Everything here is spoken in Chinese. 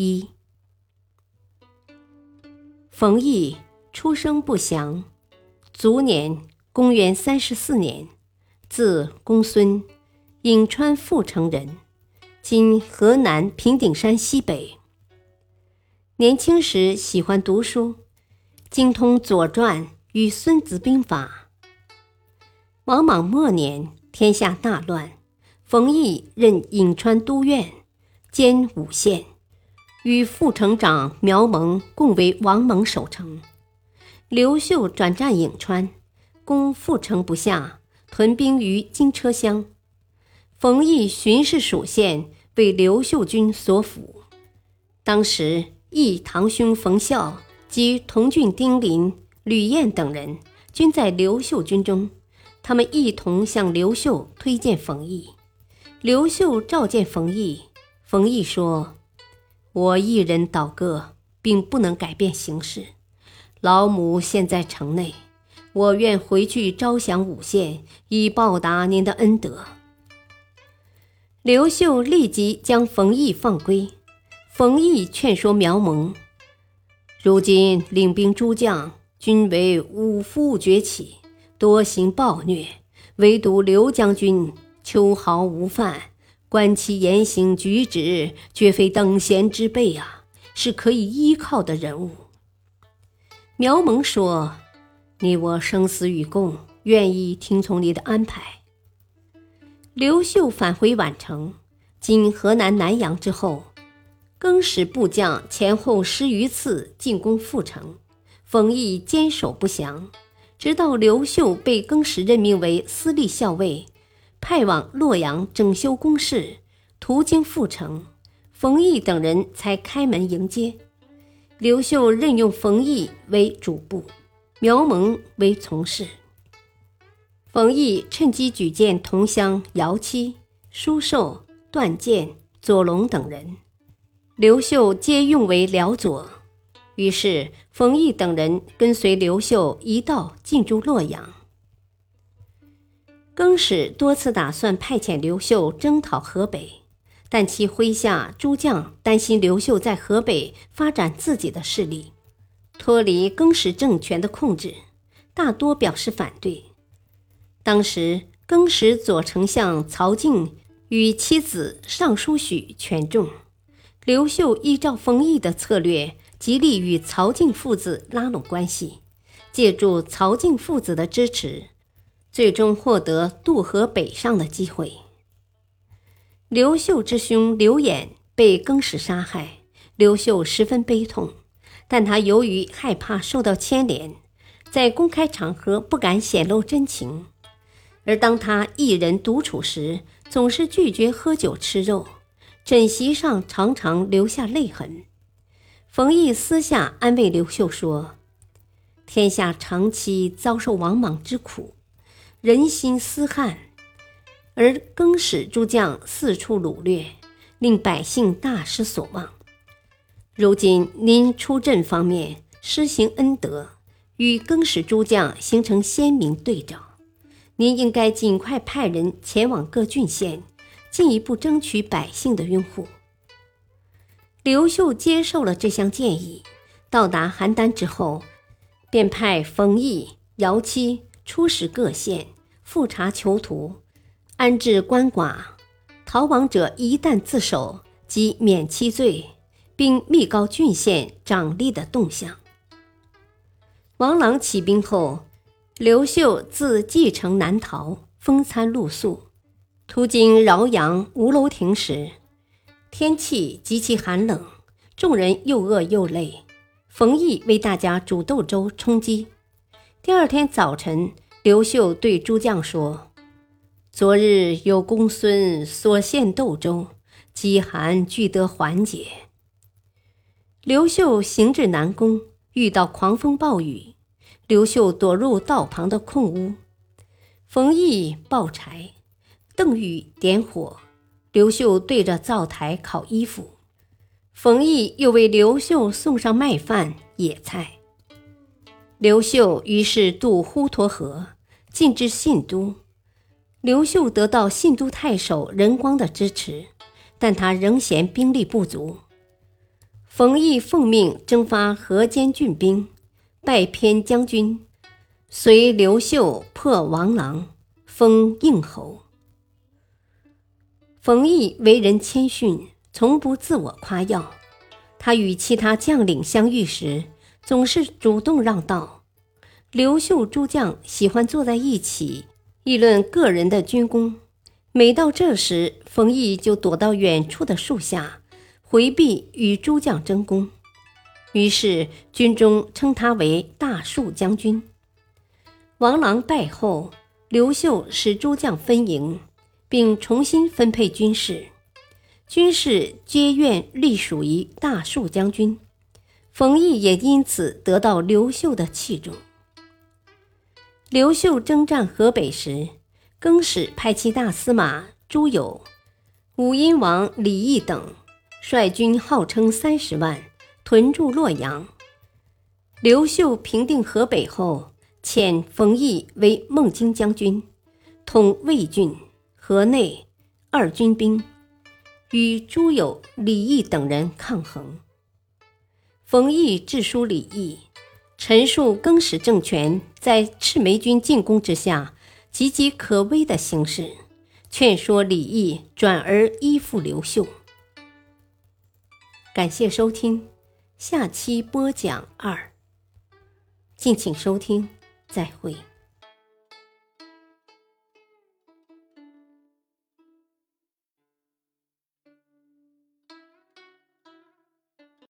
一，冯异出生不详，卒年公元三十四年，字公孙，颍川阜城人，今河南平顶山西北。年轻时喜欢读书，精通《左传》与《孙子兵法》。王莽末年，天下大乱，冯异任颍川都院。兼五县，与副城长苗蒙共为王蒙守城。刘秀转战颍川，攻阜城不下，屯兵于金车乡。冯异巡视蜀县，为刘秀军所俘。当时，义堂兄冯孝及同郡丁林、吕燕等人均在刘秀军中，他们一同向刘秀推荐冯异。刘秀召见冯异。冯异说：“我一人倒戈，并不能改变形势。老母现在城内，我愿回去招降五县，以报答您的恩德。”刘秀立即将冯异放归。冯异劝说苗蒙：“如今领兵诸将均为武夫崛起，多行暴虐，唯独刘将军秋毫无犯。”观其言行举止，绝非等闲之辈啊，是可以依靠的人物。苗蒙说：“你我生死与共，愿意听从你的安排。”刘秀返回宛城（今河南南阳）之后，更使部将前后十余次进攻阜城，冯异坚守不降，直到刘秀被更始任命为司隶校尉。派往洛阳整修宫室，途经阜城，冯异等人才开门迎接。刘秀任用冯异为主簿，苗蒙为从事。冯异趁机举荐同乡姚期、舒寿、段建、左龙等人，刘秀皆用为辽左。于是冯异等人跟随刘秀一道进驻洛阳。更始多次打算派遣刘秀征讨河北，但其麾下诸将担心刘秀在河北发展自己的势力，脱离更始政权的控制，大多表示反对。当时，更始左丞相曹敬与妻子尚书许权重，刘秀依照冯异的策略，极力与曹敬父子拉拢关系，借助曹敬父子的支持。最终获得渡河北上的机会。刘秀之兄刘演被更始杀害，刘秀十分悲痛，但他由于害怕受到牵连，在公开场合不敢显露真情。而当他一人独处时，总是拒绝喝酒吃肉，枕席上常常留下泪痕。冯异私下安慰刘秀说：“天下长期遭受王莽之苦。”人心思汉，而更始诸将四处掳掠，令百姓大失所望。如今您出阵方面施行恩德，与更始诸将形成鲜明对照。您应该尽快派人前往各郡县，进一步争取百姓的拥护。刘秀接受了这项建议，到达邯郸之后，便派冯异、姚期。出使各县，复查囚徒，安置官寡，逃亡者一旦自首，即免其罪，并密告郡县长吏的动向。王朗起兵后，刘秀自蓟城南逃，风餐露宿，途经饶阳吴楼亭时，天气极其寒冷，众人又饿又累，冯异为大家煮豆粥充饥。第二天早晨，刘秀对诸将说：“昨日有公孙所献豆粥，饥寒俱得缓解。刘秀行至南宫，遇到狂风暴雨，刘秀躲入道旁的空屋。冯异抱柴，邓禹点火，刘秀对着灶台烤衣服。冯异又为刘秀送上麦饭、野菜。刘秀于是渡滹沱河，进至信都。刘秀得到信都太守任光的支持，但他仍嫌兵力不足。冯异奉命征发河间郡兵，拜偏将军，随刘秀破王狼，封应侯。冯异为人谦逊，从不自我夸耀。他与其他将领相遇时，总是主动让道。刘秀诸将喜欢坐在一起。议论个人的军功，每到这时，冯异就躲到远处的树下，回避与诸将争功。于是军中称他为大树将军。王朗败后，刘秀使诸将分营，并重新分配军事，军事皆愿隶属于大树将军。冯异也因此得到刘秀的器重。刘秀征战河北时，更始派其大司马朱友、武阴王李毅等率军号称三十万屯驻洛阳。刘秀平定河北后，遣冯异为孟津将军，统魏郡、河内二军兵，与朱友、李毅等人抗衡。冯异致书李毅。陈述更始政权在赤眉军进攻之下岌岌可危的形势，劝说李毅转而依附刘秀。感谢收听，下期播讲二。敬请收听，再会。